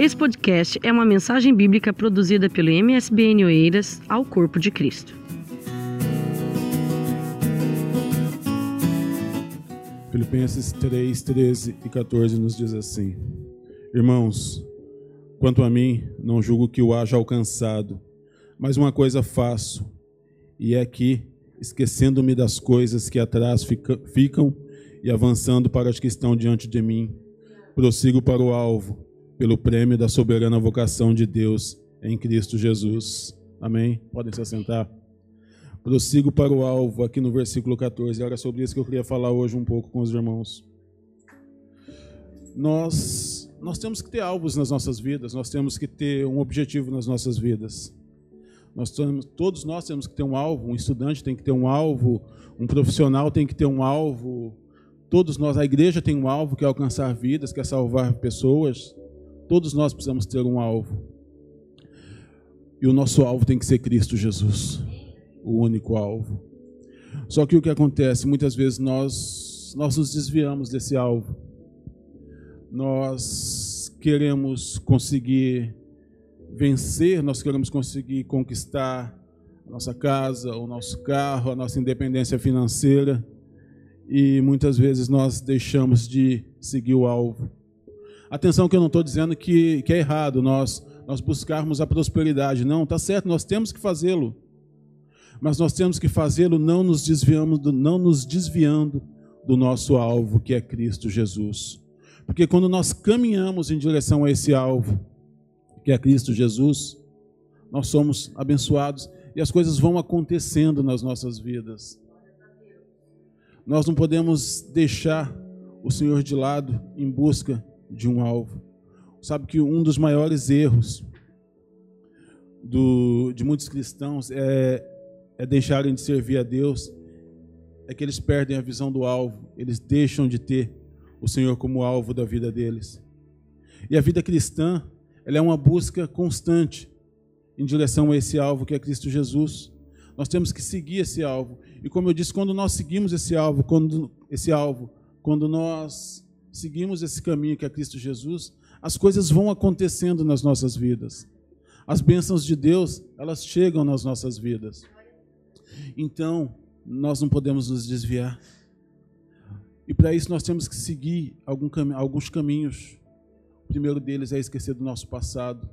Esse podcast é uma mensagem bíblica produzida pelo MSBN Oeiras ao Corpo de Cristo. Filipenses 3, 13 e 14 nos diz assim: Irmãos, quanto a mim, não julgo que o haja alcançado, mas uma coisa faço, e é que, esquecendo-me das coisas que atrás ficam e avançando para as que estão diante de mim, prossigo para o alvo pelo prêmio da soberana vocação de Deus em Cristo Jesus. Amém? Podem se assentar. Prossigo para o alvo aqui no versículo 14. Era sobre isso que eu queria falar hoje um pouco com os irmãos. Nós, nós temos que ter alvos nas nossas vidas, nós temos que ter um objetivo nas nossas vidas. Nós temos, todos nós temos que ter um alvo, um estudante tem que ter um alvo, um profissional tem que ter um alvo, todos nós, a igreja tem um alvo que é alcançar vidas, que é salvar pessoas. Todos nós precisamos ter um alvo. E o nosso alvo tem que ser Cristo Jesus, o único alvo. Só que o que acontece, muitas vezes nós nós nos desviamos desse alvo. Nós queremos conseguir vencer, nós queremos conseguir conquistar a nossa casa, o nosso carro, a nossa independência financeira, e muitas vezes nós deixamos de seguir o alvo. Atenção que eu não estou dizendo que, que é errado nós, nós buscarmos a prosperidade. Não, está certo, nós temos que fazê-lo. Mas nós temos que fazê-lo não nos desviando, não nos desviando do nosso alvo, que é Cristo Jesus. Porque quando nós caminhamos em direção a esse alvo, que é Cristo Jesus, nós somos abençoados e as coisas vão acontecendo nas nossas vidas. Nós não podemos deixar o Senhor de lado em busca de um alvo. Sabe que um dos maiores erros do, de muitos cristãos é, é deixarem de servir a Deus, é que eles perdem a visão do alvo, eles deixam de ter o Senhor como alvo da vida deles. E a vida cristã, ela é uma busca constante em direção a esse alvo que é Cristo Jesus. Nós temos que seguir esse alvo. E como eu disse, quando nós seguimos esse alvo, quando esse alvo, quando nós seguimos esse caminho que é Cristo Jesus, as coisas vão acontecendo nas nossas vidas. As bênçãos de Deus, elas chegam nas nossas vidas. Então, nós não podemos nos desviar. E para isso nós temos que seguir cam alguns caminhos. O primeiro deles é esquecer do nosso passado.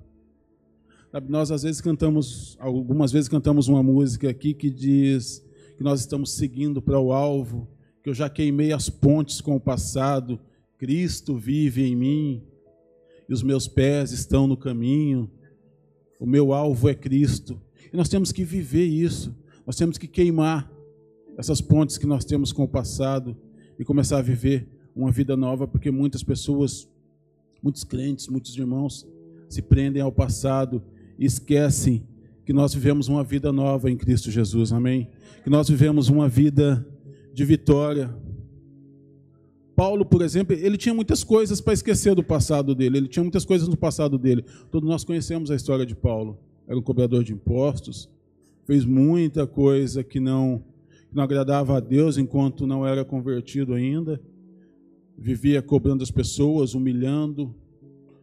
Nós às vezes cantamos, algumas vezes cantamos uma música aqui que diz que nós estamos seguindo para o alvo, que eu já queimei as pontes com o passado, Cristo vive em mim e os meus pés estão no caminho. O meu alvo é Cristo. E nós temos que viver isso. Nós temos que queimar essas pontes que nós temos com o passado e começar a viver uma vida nova, porque muitas pessoas, muitos crentes, muitos irmãos se prendem ao passado e esquecem que nós vivemos uma vida nova em Cristo Jesus. Amém? Que nós vivemos uma vida de vitória, Paulo, por exemplo, ele tinha muitas coisas para esquecer do passado dele, ele tinha muitas coisas no passado dele. Todos nós conhecemos a história de Paulo. Era um cobrador de impostos, fez muita coisa que não, que não agradava a Deus enquanto não era convertido ainda. Vivia cobrando as pessoas, humilhando,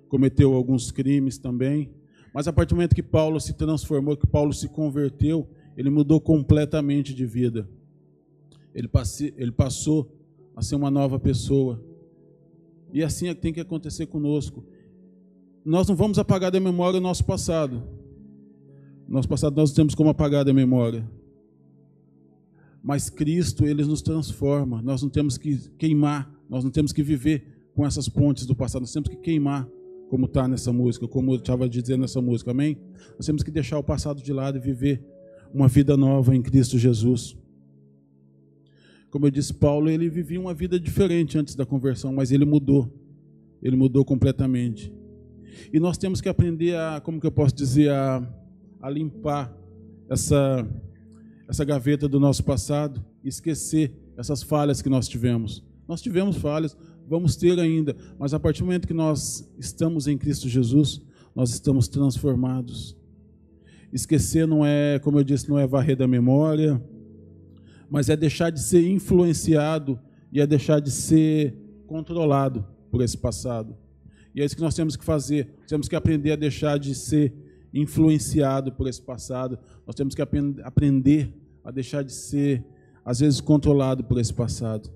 cometeu alguns crimes também. Mas a partir do momento que Paulo se transformou, que Paulo se converteu, ele mudou completamente de vida. Ele, passe, ele passou a ser uma nova pessoa. E assim é que tem que acontecer conosco. Nós não vamos apagar da memória o nosso passado. Nosso passado nós não temos como apagar da memória. Mas Cristo, Ele nos transforma. Nós não temos que queimar, nós não temos que viver com essas pontes do passado, nós temos que queimar, como está nessa música, como eu estava dizendo nessa música, amém? Nós temos que deixar o passado de lado e viver uma vida nova em Cristo Jesus. Como eu disse, Paulo, ele vivia uma vida diferente antes da conversão, mas ele mudou. Ele mudou completamente. E nós temos que aprender a, como que eu posso dizer, a, a limpar essa, essa gaveta do nosso passado, esquecer essas falhas que nós tivemos. Nós tivemos falhas, vamos ter ainda, mas a partir do momento que nós estamos em Cristo Jesus, nós estamos transformados. Esquecer não é, como eu disse, não é varrer da memória, mas é deixar de ser influenciado e é deixar de ser controlado por esse passado. E é isso que nós temos que fazer. Temos que aprender a deixar de ser influenciado por esse passado. Nós temos que aprender a deixar de ser, às vezes, controlado por esse passado.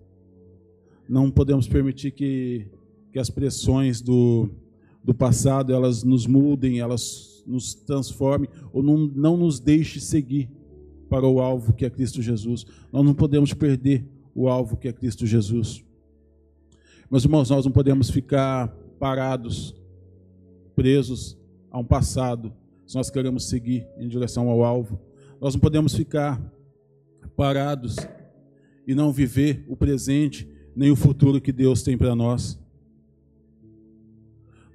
Não podemos permitir que, que as pressões do, do passado elas nos mudem, elas nos transformem ou não, não nos deixe seguir para o alvo que é Cristo Jesus. Nós não podemos perder o alvo que é Cristo Jesus. Meus irmãos, nós não podemos ficar parados, presos a um passado, se nós queremos seguir em direção ao alvo. Nós não podemos ficar parados e não viver o presente nem o futuro que Deus tem para nós.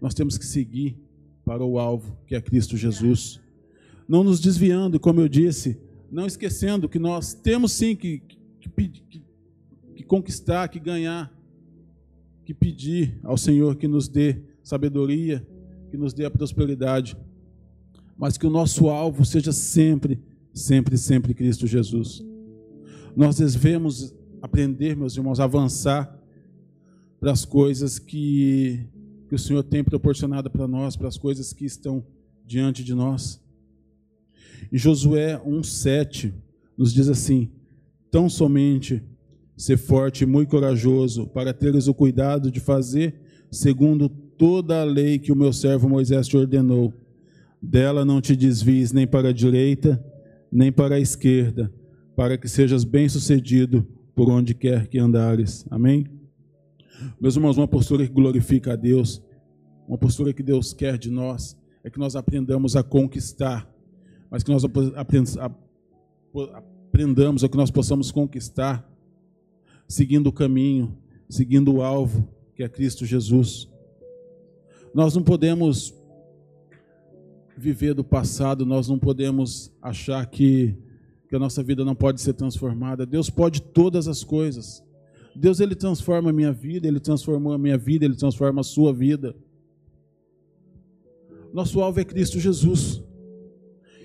Nós temos que seguir para o alvo, que é Cristo Jesus. Não nos desviando, como eu disse, não esquecendo que nós temos sim que, que, que, que conquistar, que ganhar, que pedir ao Senhor que nos dê sabedoria, que nos dê a prosperidade, mas que o nosso alvo seja sempre, sempre, sempre Cristo Jesus. Nós devemos aprender, meus irmãos, avançar para as coisas que, que o Senhor tem proporcionado para nós, para as coisas que estão diante de nós. Em Josué 1,7 nos diz assim: Tão somente ser forte e muito corajoso, para teres o cuidado de fazer segundo toda a lei que o meu servo Moisés te ordenou. Dela não te desvies nem para a direita, nem para a esquerda, para que sejas bem-sucedido por onde quer que andares. Amém? Meus irmãos, uma postura que glorifica a Deus, uma postura que Deus quer de nós, é que nós aprendamos a conquistar, mas que nós aprendamos, ou que nós possamos conquistar seguindo o caminho, seguindo o alvo, que é Cristo Jesus. Nós não podemos viver do passado, nós não podemos achar que, que a nossa vida não pode ser transformada. Deus pode todas as coisas. Deus ele transforma a minha vida, ele transformou a minha vida, ele transforma a sua vida. Nosso alvo é Cristo Jesus.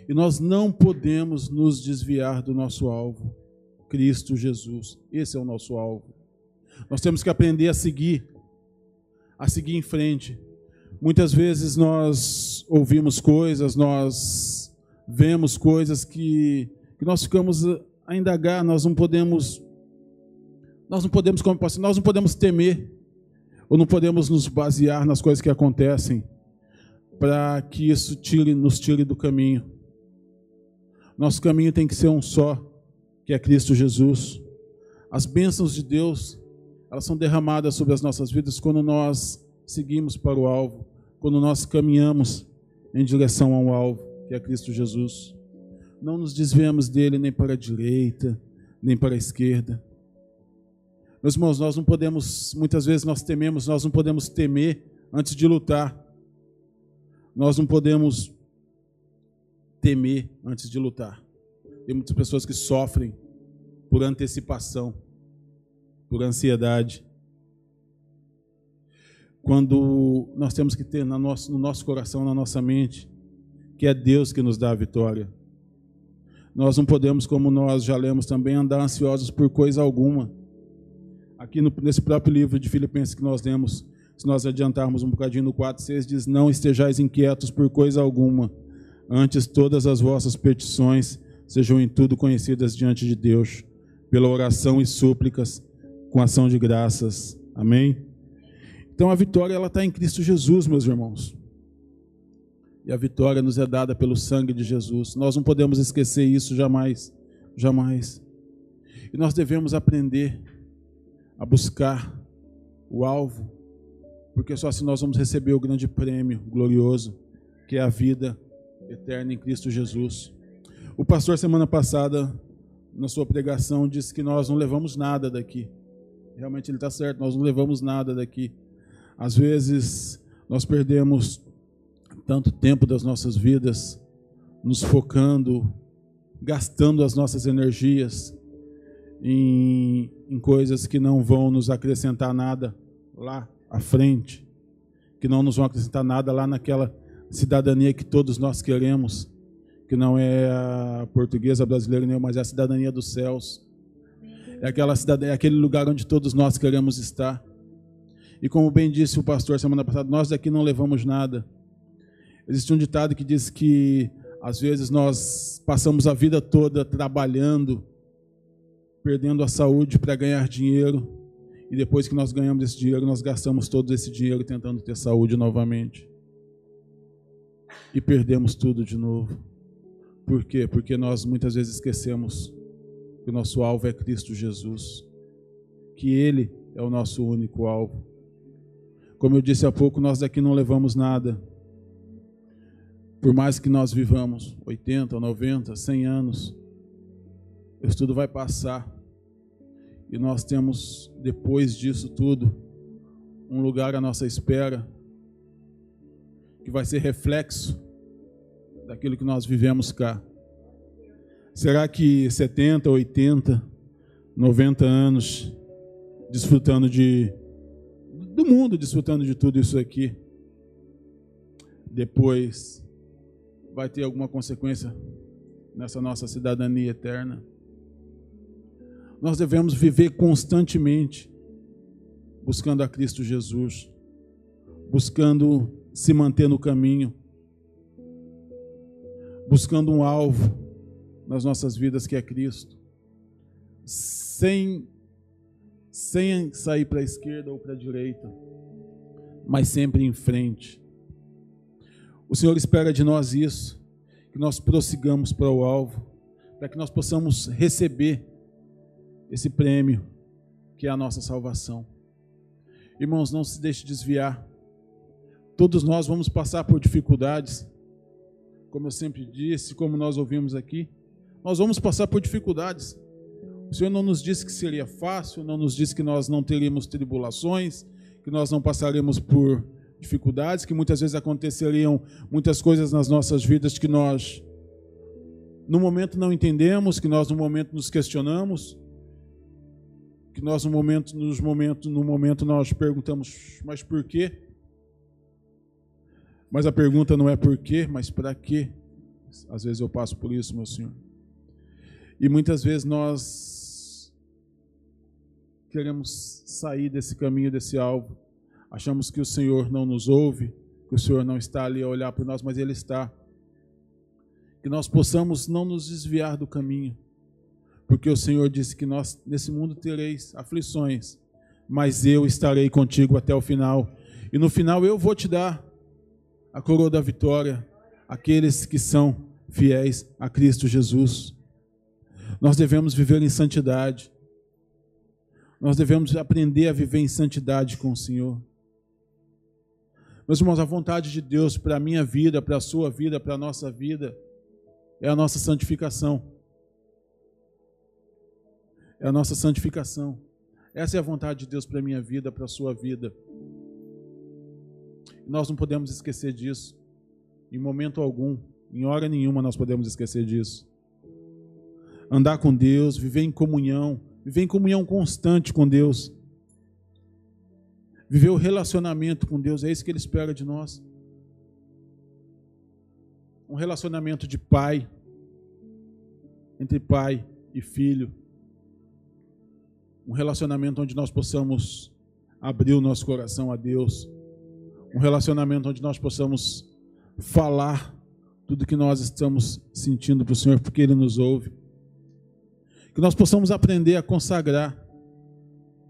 E nós não podemos nos desviar do nosso alvo. Cristo Jesus. Esse é o nosso alvo. Nós temos que aprender a seguir, a seguir em frente. Muitas vezes nós ouvimos coisas, nós vemos coisas que, que nós ficamos a indagar, nós não podemos, nós não podemos, como nós não podemos temer, ou não podemos nos basear nas coisas que acontecem, para que isso tire, nos tire do caminho. Nosso caminho tem que ser um só, que é Cristo Jesus. As bênçãos de Deus, elas são derramadas sobre as nossas vidas quando nós seguimos para o alvo, quando nós caminhamos em direção ao alvo, que é Cristo Jesus. Não nos desviamos dele nem para a direita, nem para a esquerda. Meus irmãos, nós não podemos, muitas vezes nós tememos, nós não podemos temer antes de lutar. Nós não podemos temer antes de lutar. Tem muitas pessoas que sofrem por antecipação, por ansiedade. Quando nós temos que ter no nosso, no nosso coração, na nossa mente, que é Deus que nos dá a vitória. Nós não podemos, como nós já lemos também, andar ansiosos por coisa alguma. Aqui no, nesse próprio livro de Filipenses que nós lemos, se nós adiantarmos um bocadinho no 4, 6, diz: Não estejais inquietos por coisa alguma, antes todas as vossas petições sejam em tudo conhecidas diante de Deus, pela oração e súplicas, com ação de graças. Amém? Então a vitória ela está em Cristo Jesus, meus irmãos. E a vitória nos é dada pelo sangue de Jesus. Nós não podemos esquecer isso jamais, jamais. E nós devemos aprender a buscar o alvo, porque só assim nós vamos receber o grande prêmio glorioso, que é a vida eterna em Cristo Jesus. O pastor, semana passada, na sua pregação, disse que nós não levamos nada daqui. Realmente ele está certo, nós não levamos nada daqui. Às vezes, nós perdemos tanto tempo das nossas vidas nos focando, gastando as nossas energias em, em coisas que não vão nos acrescentar nada lá à frente, que não nos vão acrescentar nada lá naquela cidadania que todos nós queremos que não é a portuguesa brasileira nenhuma, mas é a cidadania dos céus. É aquela cidadania, é aquele lugar onde todos nós queremos estar. E como bem disse o pastor semana passada, nós daqui não levamos nada. Existe um ditado que diz que às vezes nós passamos a vida toda trabalhando, perdendo a saúde para ganhar dinheiro, e depois que nós ganhamos esse dinheiro, nós gastamos todo esse dinheiro tentando ter saúde novamente. E perdemos tudo de novo. Por quê? Porque nós muitas vezes esquecemos que o nosso alvo é Cristo Jesus, que Ele é o nosso único alvo. Como eu disse há pouco, nós daqui não levamos nada. Por mais que nós vivamos 80, 90, 100 anos, isso tudo vai passar. E nós temos, depois disso tudo, um lugar à nossa espera, que vai ser reflexo daquilo que nós vivemos cá. Será que 70, 80, 90 anos desfrutando de do mundo, desfrutando de tudo isso aqui, depois vai ter alguma consequência nessa nossa cidadania eterna? Nós devemos viver constantemente buscando a Cristo Jesus, buscando se manter no caminho, buscando um alvo nas nossas vidas que é Cristo, sem, sem sair para a esquerda ou para a direita, mas sempre em frente. O Senhor espera de nós isso, que nós prossigamos para o alvo, para que nós possamos receber esse prêmio que é a nossa salvação. Irmãos, não se deixe desviar. Todos nós vamos passar por dificuldades, como eu sempre disse, como nós ouvimos aqui. Nós vamos passar por dificuldades. O Senhor não nos disse que seria fácil, não nos disse que nós não teríamos tribulações, que nós não passaremos por dificuldades, que muitas vezes aconteceriam muitas coisas nas nossas vidas que nós no momento não entendemos, que nós no momento nos questionamos, que nós no momento nos momentos no momento nós perguntamos, mas por quê? Mas a pergunta não é por quê, mas para quê? Às vezes eu passo por isso, meu Senhor. E muitas vezes nós queremos sair desse caminho, desse alvo. Achamos que o Senhor não nos ouve, que o Senhor não está ali a olhar por nós, mas Ele está. Que nós possamos não nos desviar do caminho, porque o Senhor disse que nós nesse mundo tereis aflições, mas eu estarei contigo até o final. E no final eu vou te dar a coroa da vitória, aqueles que são fiéis a Cristo Jesus. Nós devemos viver em santidade. Nós devemos aprender a viver em santidade com o Senhor. Meus irmãos, a vontade de Deus para a minha vida, para a sua vida, para a nossa vida, é a nossa santificação. É a nossa santificação. Essa é a vontade de Deus para a minha vida, para a sua vida. Nós não podemos esquecer disso. Em momento algum, em hora nenhuma, nós podemos esquecer disso andar com Deus, viver em comunhão, viver em comunhão constante com Deus. Viver o relacionamento com Deus, é isso que Ele espera de nós. Um relacionamento de pai, entre pai e filho. Um relacionamento onde nós possamos abrir o nosso coração a Deus. Um relacionamento onde nós possamos falar tudo que nós estamos sentindo para o Senhor, porque Ele nos ouve. Que nós possamos aprender a consagrar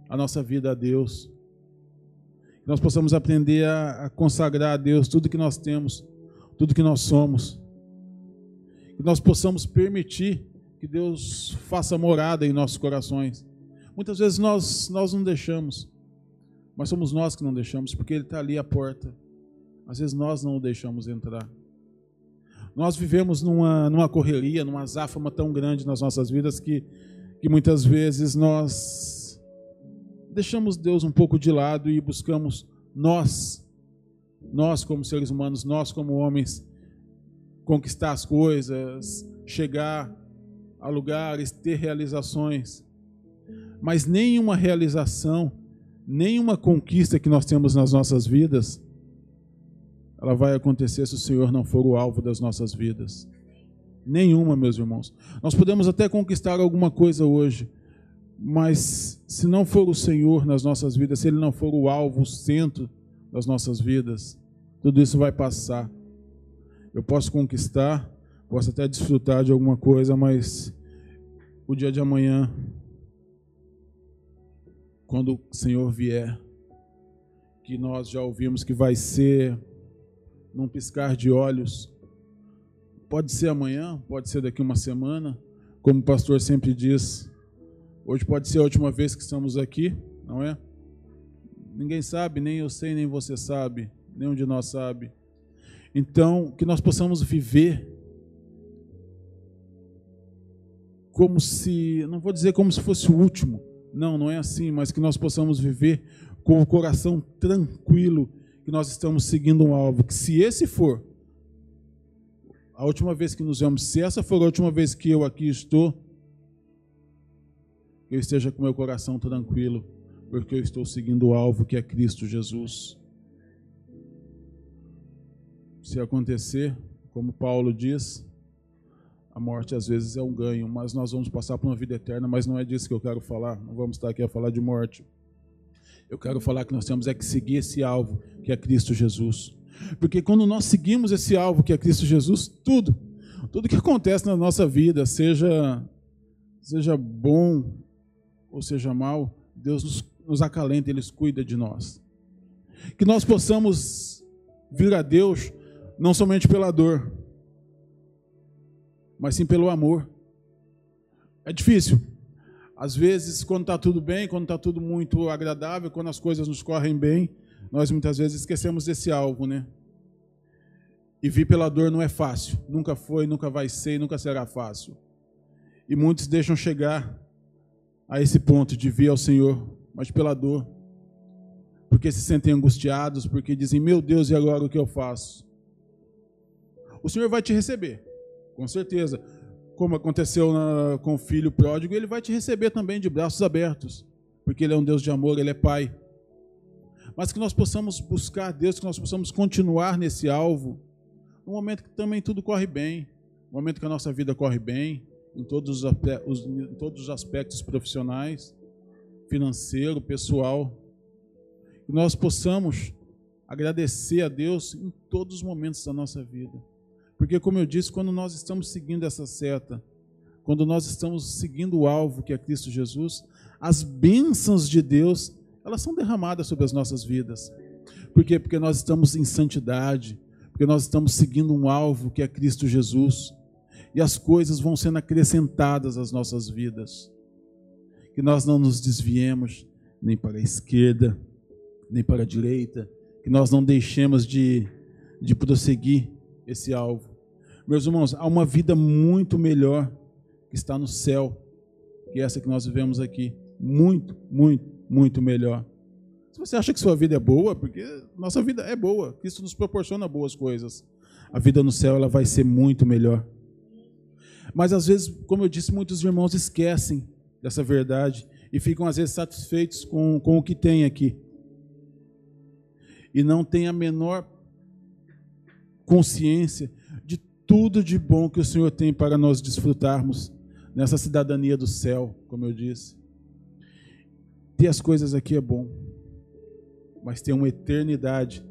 a nossa vida a Deus, que nós possamos aprender a, consagrar a Deus tudo que nós temos, tudo que nós somos, que nós possamos permitir que Deus faça morada em nossos corações. Muitas vezes nós, nós não deixamos, mas somos nós que não deixamos, porque Ele está ali à porta. Às vezes nós não o deixamos entrar. Nós vivemos numa, numa correria, numa záfama tão grande nas nossas vidas que, que muitas vezes nós deixamos Deus um pouco de lado e buscamos nós, nós como seres humanos, nós como homens, conquistar as coisas, chegar a lugares, ter realizações. Mas nenhuma realização, nenhuma conquista que nós temos nas nossas vidas ela vai acontecer se o Senhor não for o alvo das nossas vidas. Nenhuma, meus irmãos. Nós podemos até conquistar alguma coisa hoje, Mas se não for o Senhor nas nossas vidas, se Ele não for o alvo, o centro das nossas vidas, tudo isso vai passar. Eu posso conquistar, posso até desfrutar de alguma coisa, mas o dia de amanhã, quando o Senhor vier, que nós já ouvimos que vai ser num piscar de olhos, pode ser amanhã, pode ser daqui uma semana, como o pastor sempre diz, hoje pode ser a última vez que estamos aqui, não é? Ninguém sabe, nem eu sei, nem você sabe, nenhum de nós sabe. Então, que nós possamos viver como se, não vou dizer como se fosse o último, não, não é assim, mas que nós possamos viver com o coração tranquilo, que nós estamos seguindo um alvo, que se esse for a última vez que nos vemos, se essa for a última vez que eu aqui estou, eu esteja com meu coração tranquilo, porque eu estou seguindo o alvo que é Cristo Jesus. Se acontecer, como Paulo diz, a morte às vezes é um ganho, mas nós vamos passar por uma vida eterna, mas não é disso que eu quero falar. Não vamos estar aqui a falar de morte. Eu quero falar que nós temos é que seguir esse alvo, que é Cristo Jesus. Porque quando nós seguimos esse alvo que é Cristo Jesus, tudo, tudo que acontece na nossa vida, seja, seja bom ou seja mal, Deus nos, nos acalenta, Ele cuida de nós. Que nós possamos vir a Deus não somente pela dor, mas sim pelo amor. É difícil. Às vezes, quando está tudo bem, quando está tudo muito agradável, quando as coisas nos correm bem, nós muitas vezes esquecemos desse alvo, né? E vir pela dor não é fácil. Nunca foi, nunca vai ser e nunca será fácil. E muitos deixam chegar a esse ponto de vir ao Senhor, mas pela dor. Porque se sentem angustiados, porque dizem: Meu Deus, e agora o que eu faço? O Senhor vai te receber, com certeza. Como aconteceu na, com o filho pródigo, ele vai te receber também de braços abertos, porque ele é um Deus de amor, ele é Pai mas que nós possamos buscar Deus, que nós possamos continuar nesse alvo, no momento que também tudo corre bem, no momento que a nossa vida corre bem, em todos os, em todos os aspectos profissionais, financeiro, pessoal, que nós possamos agradecer a Deus em todos os momentos da nossa vida. Porque, como eu disse, quando nós estamos seguindo essa seta, quando nós estamos seguindo o alvo que é Cristo Jesus, as bênçãos de Deus elas são derramadas sobre as nossas vidas. Por quê? Porque nós estamos em santidade, porque nós estamos seguindo um alvo que é Cristo Jesus, e as coisas vão sendo acrescentadas às nossas vidas. Que nós não nos desviemos nem para a esquerda, nem para a direita, que nós não deixemos de, de prosseguir esse alvo. Meus irmãos, há uma vida muito melhor que está no céu que essa que nós vivemos aqui. Muito, muito, muito melhor. Se você acha que sua vida é boa, porque nossa vida é boa, Cristo nos proporciona boas coisas. A vida no céu ela vai ser muito melhor. Mas às vezes, como eu disse, muitos irmãos esquecem dessa verdade e ficam às vezes satisfeitos com, com o que tem aqui. E não têm a menor consciência tudo de bom que o Senhor tem para nós desfrutarmos nessa cidadania do céu, como eu disse. Ter as coisas aqui é bom, mas ter uma eternidade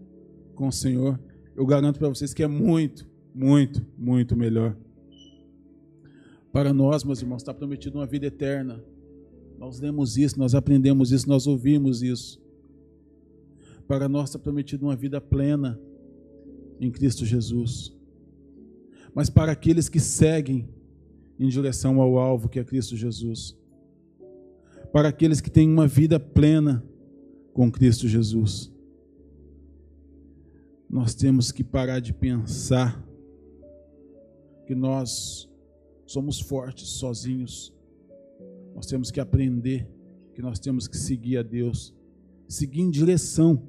com o Senhor, eu garanto para vocês que é muito, muito, muito melhor. Para nós, meus irmãos, está prometido uma vida eterna. Nós lemos isso, nós aprendemos isso, nós ouvimos isso. Para nós está prometido uma vida plena em Cristo Jesus. Mas para aqueles que seguem em direção ao alvo que é Cristo Jesus, para aqueles que têm uma vida plena com Cristo Jesus. Nós temos que parar de pensar que nós somos fortes sozinhos. Nós temos que aprender que nós temos que seguir a Deus, seguir em direção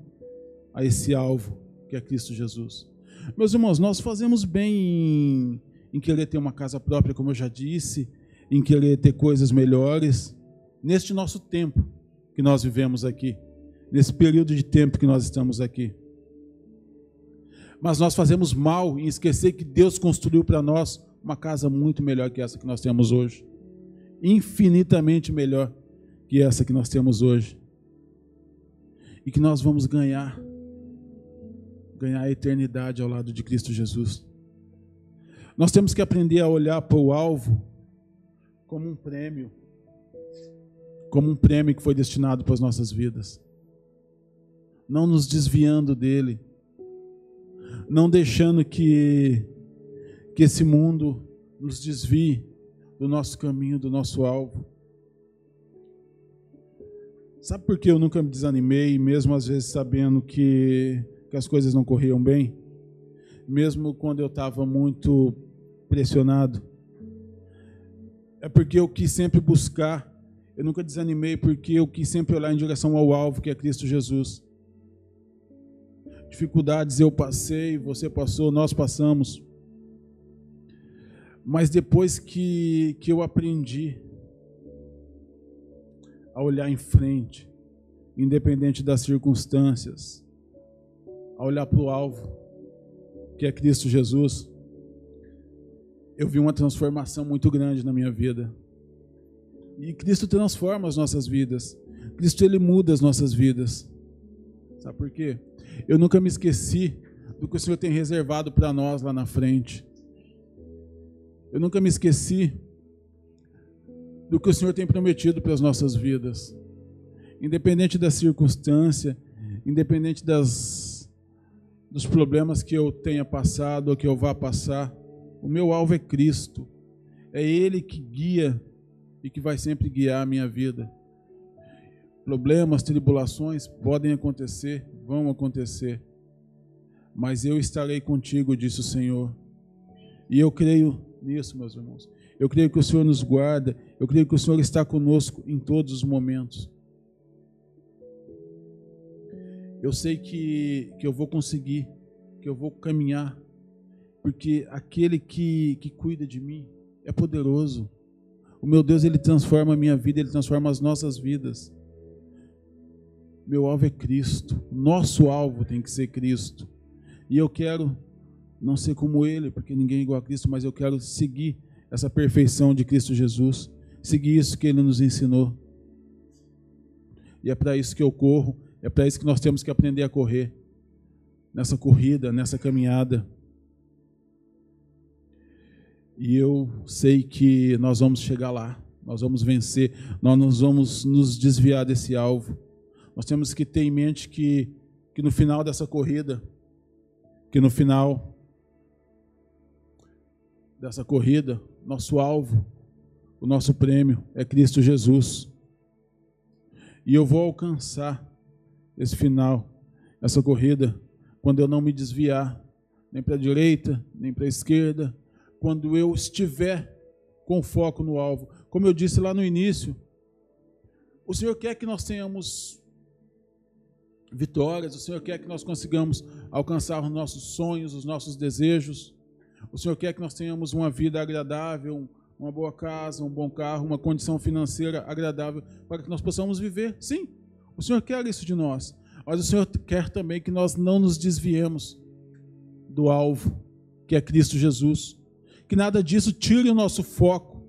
a esse alvo que é Cristo Jesus. Meus irmãos, nós fazemos bem em, em querer ter uma casa própria, como eu já disse, em querer ter coisas melhores, neste nosso tempo que nós vivemos aqui, nesse período de tempo que nós estamos aqui. Mas nós fazemos mal em esquecer que Deus construiu para nós uma casa muito melhor que essa que nós temos hoje. Infinitamente melhor que essa que nós temos hoje. E que nós vamos ganhar ganhar a eternidade ao lado de Cristo Jesus. Nós temos que aprender a olhar para o alvo como um prêmio, como um prêmio que foi destinado para as nossas vidas. Não nos desviando dele, não deixando que, que esse mundo nos desvie do nosso caminho, do nosso alvo. Sabe por que eu nunca me desanimei, mesmo às vezes sabendo que, que as coisas não corriam bem? Mesmo quando eu estava muito pressionado? É porque eu quis sempre buscar, eu nunca desanimei, porque eu quis sempre olhar em direção ao alvo, que é Cristo Jesus. Dificuldades eu passei, você passou, nós passamos. Mas depois que, que eu aprendi a olhar em frente, independente das circunstâncias, a olhar para o alvo, que é Cristo Jesus, eu vi uma transformação muito grande na minha vida. E Cristo transforma as nossas vidas. Cristo ele muda as nossas vidas. Sabe por quê? Eu nunca me esqueci do que o Senhor tem reservado para nós lá na frente. Eu nunca me esqueci do que o Senhor tem prometido para as nossas vidas. Independente da circunstância, independente das, dos problemas que eu tenha passado ou que eu vá passar, o meu alvo é Cristo. É Ele que guia e que vai sempre guiar a minha vida. Problemas, tribulações podem acontecer, vão acontecer, mas eu estarei contigo, disse o Senhor. E eu creio nisso, meus irmãos. Eu creio que o Senhor nos guarda, eu creio que o Senhor está conosco em todos os momentos. Eu sei que, que eu vou conseguir, que eu vou caminhar, porque aquele que, que cuida de mim é poderoso. O meu Deus, ele transforma a minha vida, ele transforma as nossas vidas. Meu alvo é Cristo, nosso alvo tem que ser Cristo. E eu quero não ser como Ele, porque ninguém é igual a Cristo, mas eu quero seguir essa perfeição de Cristo Jesus, seguir isso que Ele nos ensinou. E é para isso que eu corro, é para isso que nós temos que aprender a correr, nessa corrida, nessa caminhada. E eu sei que nós vamos chegar lá, nós vamos vencer, nós não vamos nos desviar desse alvo. Nós temos que ter em mente que, que no final dessa corrida, que no final dessa corrida, nosso alvo, o nosso prêmio é Cristo Jesus. E eu vou alcançar esse final, essa corrida, quando eu não me desviar nem para a direita, nem para a esquerda, quando eu estiver com foco no alvo. Como eu disse lá no início, o Senhor quer que nós tenhamos vitórias, o Senhor quer que nós consigamos alcançar os nossos sonhos, os nossos desejos. O Senhor quer que nós tenhamos uma vida agradável, uma boa casa, um bom carro, uma condição financeira agradável para que nós possamos viver. Sim, o Senhor quer isso de nós. Mas o Senhor quer também que nós não nos desviemos do alvo, que é Cristo Jesus. Que nada disso tire o nosso foco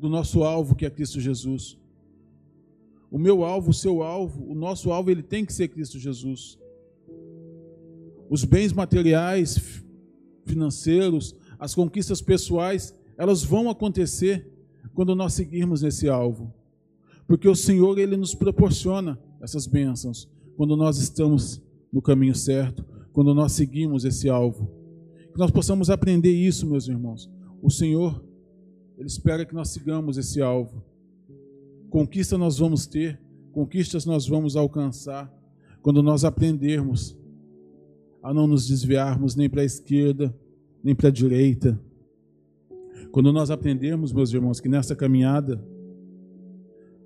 do nosso alvo, que é Cristo Jesus. O meu alvo, o seu alvo, o nosso alvo, ele tem que ser Cristo Jesus. Os bens materiais, financeiros, as conquistas pessoais, elas vão acontecer quando nós seguirmos esse alvo. Porque o Senhor, ele nos proporciona essas bênçãos quando nós estamos no caminho certo, quando nós seguimos esse alvo. Que nós possamos aprender isso, meus irmãos. O Senhor, ele espera que nós sigamos esse alvo. Conquista nós vamos ter, conquistas nós vamos alcançar quando nós aprendermos a não nos desviarmos nem para a esquerda, nem para a direita. Quando nós aprendermos, meus irmãos, que nessa caminhada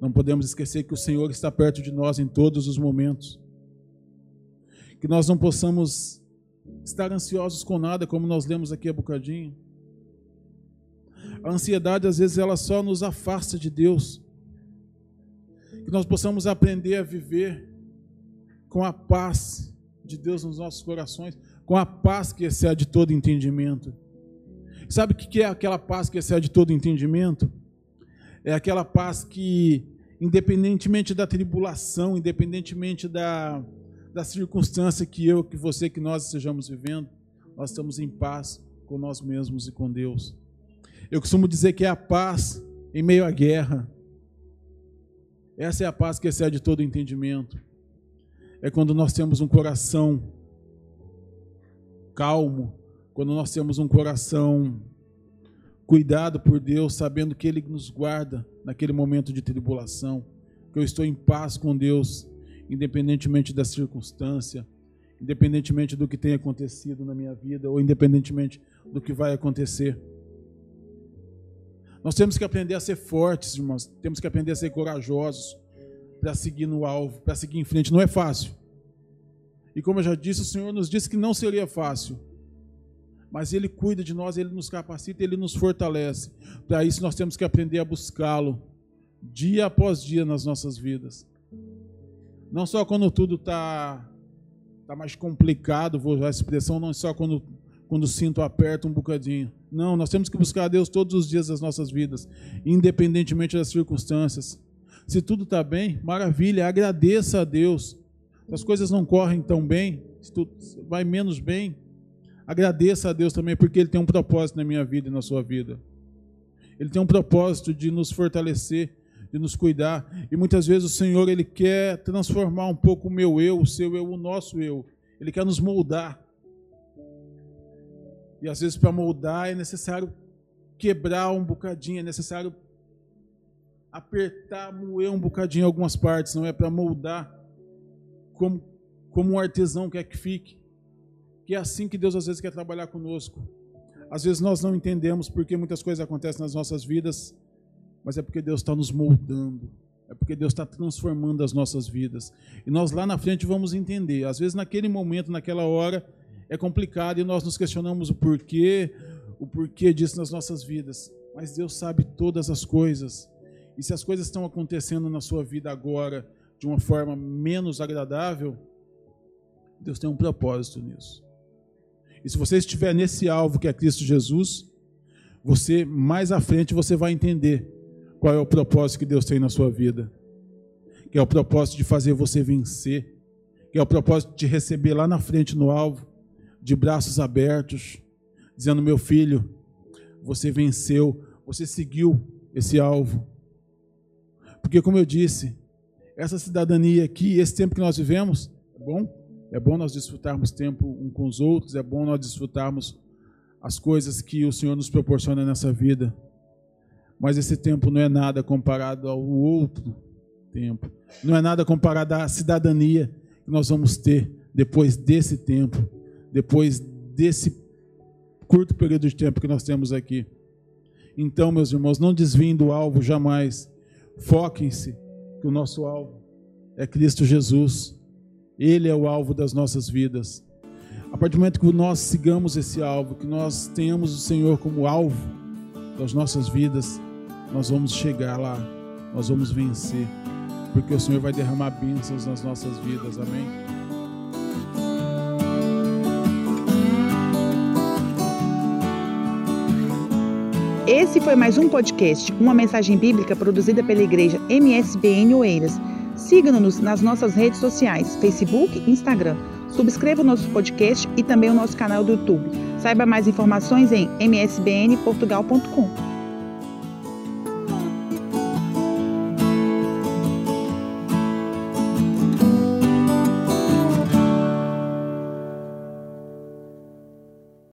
não podemos esquecer que o Senhor está perto de nós em todos os momentos. Que nós não possamos estar ansiosos com nada, como nós lemos aqui a bocadinho. A ansiedade, às vezes, ela só nos afasta de Deus que nós possamos aprender a viver com a paz de Deus nos nossos corações, com a paz que excede todo entendimento. Sabe o que é aquela paz que excede todo entendimento? É aquela paz que, independentemente da tribulação, independentemente da, da circunstância que eu, que você, que nós estejamos vivendo, nós estamos em paz com nós mesmos e com Deus. Eu costumo dizer que é a paz em meio à guerra. Essa é a paz que excede todo entendimento. É quando nós temos um coração calmo, quando nós temos um coração cuidado por Deus, sabendo que Ele nos guarda naquele momento de tribulação, que eu estou em paz com Deus, independentemente da circunstância, independentemente do que tenha acontecido na minha vida, ou independentemente do que vai acontecer. Nós temos que aprender a ser fortes, irmãos, temos que aprender a ser corajosos para seguir no alvo, para seguir em frente. Não é fácil. E como eu já disse, o Senhor nos disse que não seria fácil mas Ele cuida de nós, Ele nos capacita, Ele nos fortalece. Para isso nós temos que aprender a buscá-lo dia após dia nas nossas vidas. Não só quando tudo está tá mais complicado, vou usar a expressão, não só quando, quando o cinto aperta um bocadinho. Não, nós temos que buscar a Deus todos os dias das nossas vidas, independentemente das circunstâncias. Se tudo está bem, maravilha, agradeça a Deus. Se as coisas não correm tão bem, se tudo vai menos bem, Agradeça a Deus também, porque Ele tem um propósito na minha vida e na sua vida. Ele tem um propósito de nos fortalecer, de nos cuidar. E muitas vezes o Senhor ele quer transformar um pouco o meu eu, o seu eu, o nosso eu. Ele quer nos moldar. E às vezes para moldar é necessário quebrar um bocadinho, é necessário apertar, moer um bocadinho algumas partes, não é para moldar como, como um artesão quer que fique. Que é assim que Deus às vezes quer trabalhar conosco. Às vezes nós não entendemos porque muitas coisas acontecem nas nossas vidas, mas é porque Deus está nos moldando, é porque Deus está transformando as nossas vidas. E nós lá na frente vamos entender. Às vezes naquele momento, naquela hora, é complicado e nós nos questionamos o porquê, o porquê disso nas nossas vidas. Mas Deus sabe todas as coisas. E se as coisas estão acontecendo na sua vida agora de uma forma menos agradável, Deus tem um propósito nisso. E se você estiver nesse alvo que é Cristo Jesus, você mais à frente você vai entender qual é o propósito que Deus tem na sua vida. Que é o propósito de fazer você vencer, que é o propósito de receber lá na frente no alvo, de braços abertos, dizendo: "Meu filho, você venceu, você seguiu esse alvo". Porque como eu disse, essa cidadania aqui, esse tempo que nós vivemos, é bom? É bom nós desfrutarmos tempo um com os outros, é bom nós desfrutarmos as coisas que o Senhor nos proporciona nessa vida. Mas esse tempo não é nada comparado ao outro tempo. Não é nada comparado à cidadania que nós vamos ter depois desse tempo, depois desse curto período de tempo que nós temos aqui. Então, meus irmãos, não desviem do alvo jamais. Foquem-se que o nosso alvo é Cristo Jesus. Ele é o alvo das nossas vidas. A partir do momento que nós sigamos esse alvo, que nós tenhamos o Senhor como alvo das nossas vidas, nós vamos chegar lá, nós vamos vencer, porque o Senhor vai derramar bênçãos nas nossas vidas. Amém. Esse foi mais um podcast, uma mensagem bíblica produzida pela igreja MSBN Oeiras. Siga-nos nas nossas redes sociais, Facebook e Instagram. Subscreva o nosso podcast e também o nosso canal do YouTube. Saiba mais informações em msbnportugal.com.